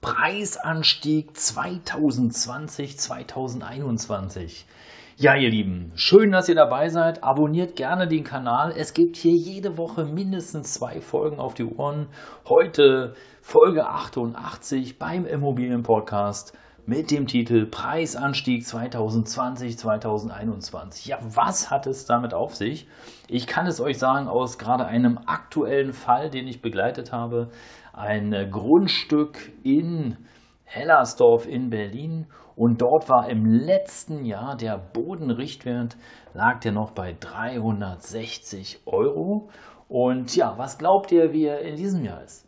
Preisanstieg 2020, 2021. Ja, ihr Lieben, schön, dass ihr dabei seid. Abonniert gerne den Kanal. Es gibt hier jede Woche mindestens zwei Folgen auf die Ohren. Heute Folge 88 beim Immobilienpodcast mit dem Titel Preisanstieg 2020, 2021. Ja, was hat es damit auf sich? Ich kann es euch sagen aus gerade einem aktuellen Fall, den ich begleitet habe. Ein Grundstück in Hellersdorf in Berlin und dort war im letzten Jahr der Bodenrichtwert, lag der noch bei 360 Euro. Und ja, was glaubt ihr, wie er in diesem Jahr ist?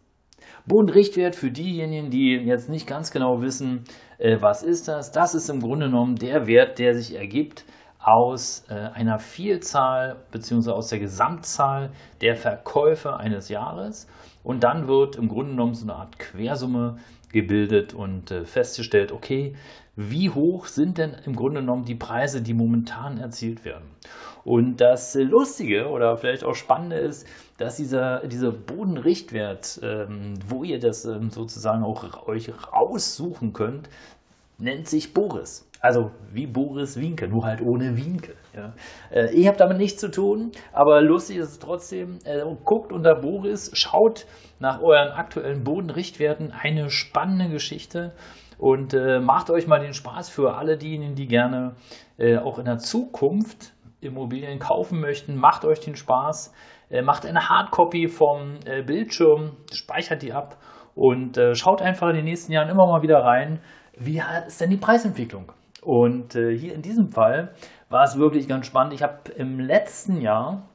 Bodenrichtwert für diejenigen, die jetzt nicht ganz genau wissen, äh, was ist das? Das ist im Grunde genommen der Wert, der sich ergibt aus äh, einer Vielzahl bzw. aus der Gesamtzahl der Verkäufe eines Jahres. Und dann wird im Grunde genommen so eine Art Quersumme gebildet und äh, festgestellt, okay, wie hoch sind denn im Grunde genommen die Preise, die momentan erzielt werden? Und das Lustige oder vielleicht auch Spannende ist, dass dieser, dieser Bodenrichtwert, ähm, wo ihr das ähm, sozusagen auch euch raussuchen könnt, nennt sich Boris. Also wie Boris Winke, nur halt ohne Winke. Ja. Äh, ich habe damit nichts zu tun, aber lustig ist es trotzdem. Äh, guckt unter Boris, schaut nach euren aktuellen Bodenrichtwerten. Eine spannende Geschichte. Und äh, macht euch mal den Spaß für alle diejenigen, die gerne äh, auch in der Zukunft Immobilien kaufen möchten. Macht euch den Spaß. Äh, macht eine Hardcopy vom äh, Bildschirm, speichert die ab und schaut einfach in den nächsten Jahren immer mal wieder rein, wie ist denn die Preisentwicklung. Und äh, hier in diesem Fall war es wirklich ganz spannend. Ich habe im letzten Jahr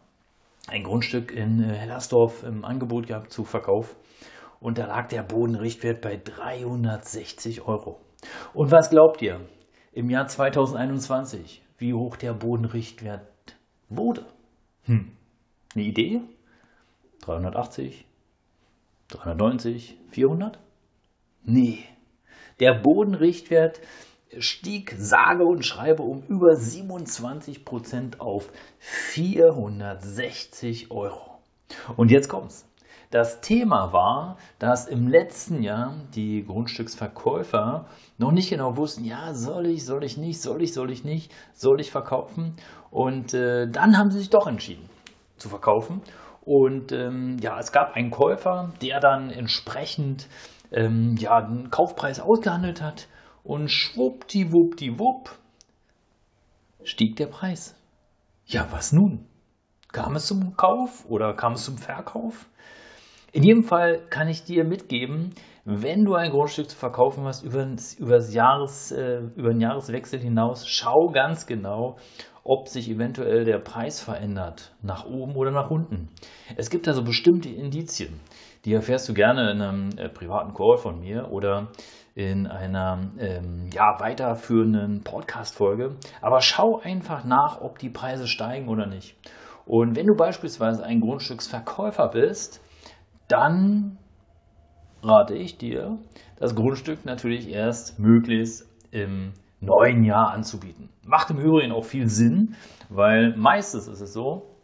ein Grundstück in Hellersdorf im Angebot gehabt zu Verkauf und da lag der Bodenrichtwert bei 360 Euro. Und was glaubt ihr? Im Jahr 2021, wie hoch der Bodenrichtwert wurde? Hm. Eine Idee? 380? 390? 400? Nee. Der Bodenrichtwert stieg sage und schreibe um über 27 Prozent auf 460 Euro. Und jetzt kommt's. Das Thema war, dass im letzten Jahr die Grundstücksverkäufer noch nicht genau wussten, ja, soll ich, soll ich nicht, soll ich, soll ich nicht, soll ich verkaufen. Und äh, dann haben sie sich doch entschieden zu verkaufen. Und ähm, ja, es gab einen Käufer, der dann entsprechend ähm, ja, den Kaufpreis ausgehandelt hat. Und schwuppdiwuppdiwupp stieg der Preis. Ja, was nun? Kam es zum Kauf oder kam es zum Verkauf? In jedem Fall kann ich dir mitgeben, wenn du ein Grundstück zu verkaufen hast über, über, Jahres, äh, über den Jahreswechsel hinaus, schau ganz genau, ob sich eventuell der Preis verändert, nach oben oder nach unten. Es gibt also bestimmte Indizien, die erfährst du gerne in einem äh, privaten Call von mir oder in einer ähm, ja, weiterführenden Podcast-Folge. Aber schau einfach nach, ob die Preise steigen oder nicht. Und wenn du beispielsweise ein Grundstücksverkäufer bist, dann rate ich dir, das Grundstück natürlich erst möglichst im neuen Jahr anzubieten. Macht im Übrigen auch viel Sinn, weil meistens ist es so,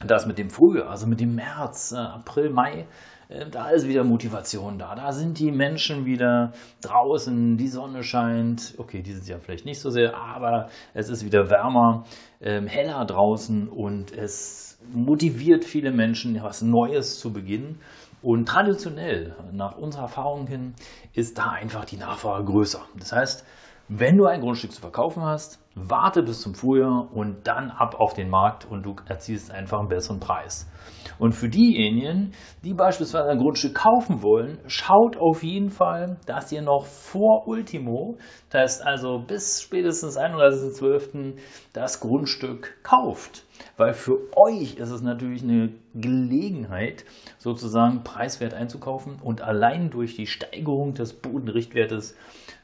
dass mit dem Frühjahr, also mit dem März, äh, April, Mai, äh, da ist wieder Motivation da. Da sind die Menschen wieder draußen, die Sonne scheint. Okay, dieses Jahr vielleicht nicht so sehr, aber es ist wieder wärmer, ähm, heller draußen und es motiviert viele Menschen, was Neues zu beginnen. Und traditionell, nach unserer Erfahrung hin, ist da einfach die Nachfrage größer. Das heißt, wenn du ein Grundstück zu verkaufen hast, warte bis zum Frühjahr und dann ab auf den Markt und du erzielst einfach einen besseren Preis. Und für diejenigen, die beispielsweise ein Grundstück kaufen wollen, schaut auf jeden Fall, dass ihr noch vor Ultimo, das heißt also bis spätestens 31.12. das Grundstück kauft. Weil für euch ist es natürlich eine Gelegenheit, sozusagen preiswert einzukaufen und allein durch die Steigerung des Bodenrichtwertes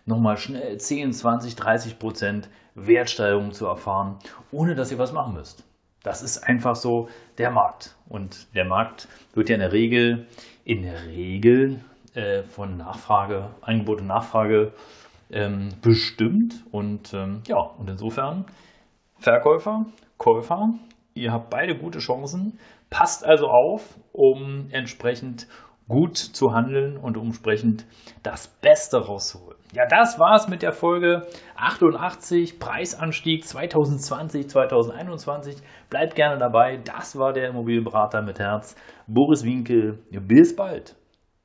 nochmal schnell 10, 20, 30 Prozent Wertsteigerung zu erfahren, ohne dass ihr was machen müsst. Das ist einfach so der Markt. Und der Markt wird ja in der Regel, in der Regel äh, von Nachfrage, Angebot und Nachfrage ähm, bestimmt. Und ähm, ja, und insofern Verkäufer, Käufer, ihr habt beide gute Chancen. Passt also auf, um entsprechend gut zu handeln und entsprechend das Beste rauszuholen. Ja, das war's mit der Folge 88, Preisanstieg 2020, 2021. Bleibt gerne dabei. Das war der Immobilienberater mit Herz, Boris Winkel. Bis bald.